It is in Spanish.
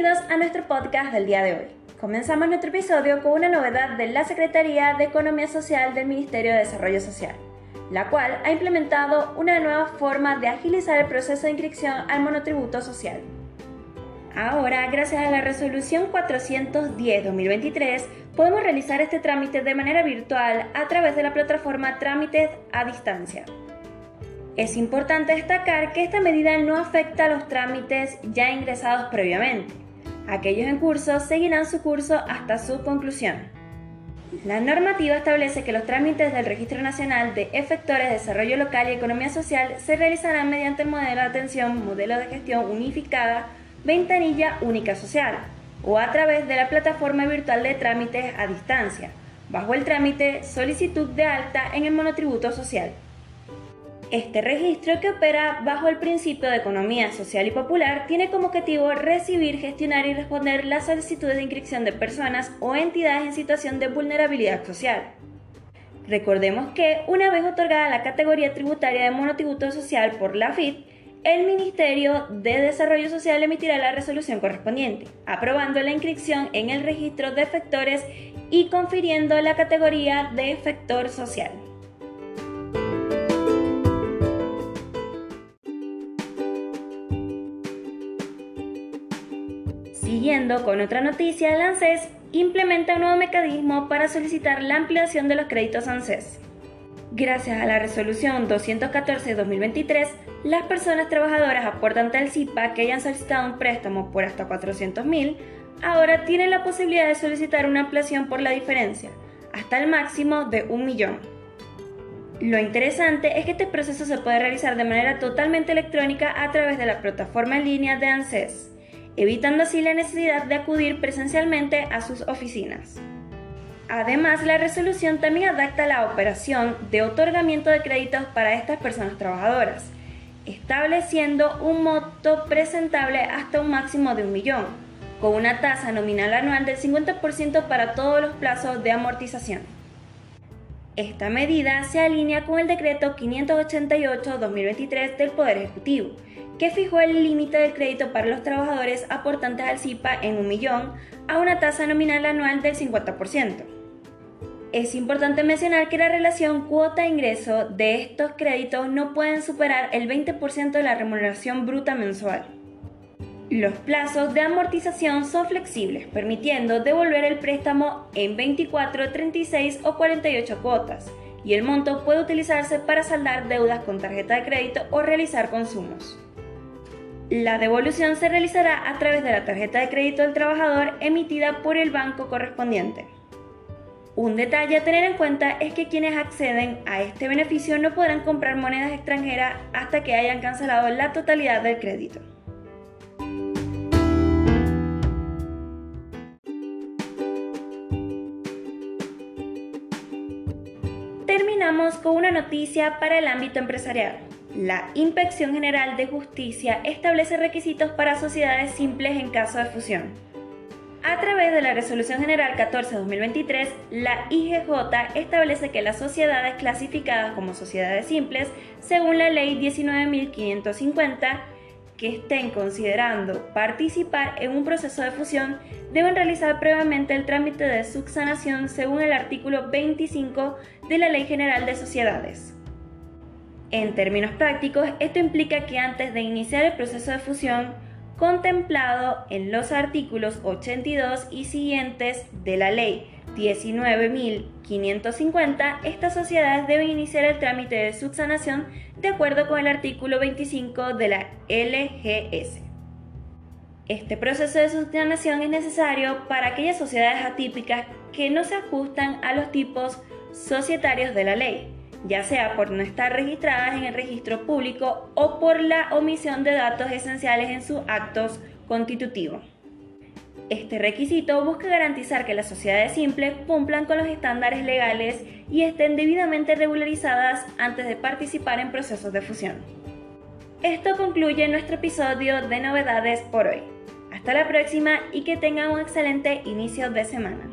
Bienvenidos a nuestro podcast del día de hoy. Comenzamos nuestro episodio con una novedad de la Secretaría de Economía Social del Ministerio de Desarrollo Social, la cual ha implementado una nueva forma de agilizar el proceso de inscripción al monotributo social. Ahora, gracias a la resolución 410-2023, podemos realizar este trámite de manera virtual a través de la plataforma Trámites a Distancia. Es importante destacar que esta medida no afecta a los trámites ya ingresados previamente. Aquellos en curso seguirán su curso hasta su conclusión. La normativa establece que los trámites del Registro Nacional de Efectores de Desarrollo Local y Economía Social se realizarán mediante el modelo de atención, modelo de gestión unificada, ventanilla única social o a través de la plataforma virtual de trámites a distancia, bajo el trámite solicitud de alta en el monotributo social. Este registro, que opera bajo el principio de economía social y popular, tiene como objetivo recibir, gestionar y responder las solicitudes de inscripción de personas o entidades en situación de vulnerabilidad social. Recordemos que, una vez otorgada la categoría tributaria de monotributo social por la FIT, el Ministerio de Desarrollo Social emitirá la resolución correspondiente, aprobando la inscripción en el registro de efectores y confiriendo la categoría de efector social. Siguiendo con otra noticia, el ANSES implementa un nuevo mecanismo para solicitar la ampliación de los créditos ANSES. Gracias a la resolución 214-2023, las personas trabajadoras aportantes al CIPA que hayan solicitado un préstamo por hasta 400.000 ahora tienen la posibilidad de solicitar una ampliación por la diferencia, hasta el máximo de un millón. Lo interesante es que este proceso se puede realizar de manera totalmente electrónica a través de la plataforma en línea de ANSES evitando así la necesidad de acudir presencialmente a sus oficinas. Además, la resolución también adapta la operación de otorgamiento de créditos para estas personas trabajadoras, estableciendo un monto presentable hasta un máximo de un millón, con una tasa nominal anual del 50% para todos los plazos de amortización. Esta medida se alinea con el decreto 588-2023 del Poder Ejecutivo, que fijó el límite del crédito para los trabajadores aportantes al CIPA en un millón a una tasa nominal anual del 50%. Es importante mencionar que la relación cuota-ingreso de estos créditos no pueden superar el 20% de la remuneración bruta mensual. Los plazos de amortización son flexibles, permitiendo devolver el préstamo en 24, 36 o 48 cuotas, y el monto puede utilizarse para saldar deudas con tarjeta de crédito o realizar consumos. La devolución se realizará a través de la tarjeta de crédito del trabajador emitida por el banco correspondiente. Un detalle a tener en cuenta es que quienes acceden a este beneficio no podrán comprar monedas extranjeras hasta que hayan cancelado la totalidad del crédito. Terminamos con una noticia para el ámbito empresarial. La Inspección General de Justicia establece requisitos para sociedades simples en caso de fusión. A través de la Resolución General 14-2023, la IGJ establece que las sociedades clasificadas como sociedades simples, según la Ley 19.550, que estén considerando participar en un proceso de fusión, deben realizar previamente el trámite de subsanación según el artículo 25 de la Ley General de Sociedades. En términos prácticos, esto implica que antes de iniciar el proceso de fusión contemplado en los artículos 82 y siguientes de la ley 19.550, estas sociedades deben iniciar el trámite de subsanación de acuerdo con el artículo 25 de la LGS. Este proceso de subsanación es necesario para aquellas sociedades atípicas que no se ajustan a los tipos societarios de la ley ya sea por no estar registradas en el registro público o por la omisión de datos esenciales en sus actos constitutivos. Este requisito busca garantizar que las sociedades simples cumplan con los estándares legales y estén debidamente regularizadas antes de participar en procesos de fusión. Esto concluye nuestro episodio de novedades por hoy. Hasta la próxima y que tengan un excelente inicio de semana.